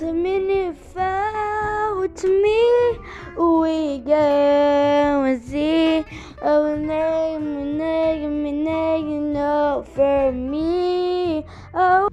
to minute fell to me. We go and see. Oh, nag me, name, name, name, no for me. Oh.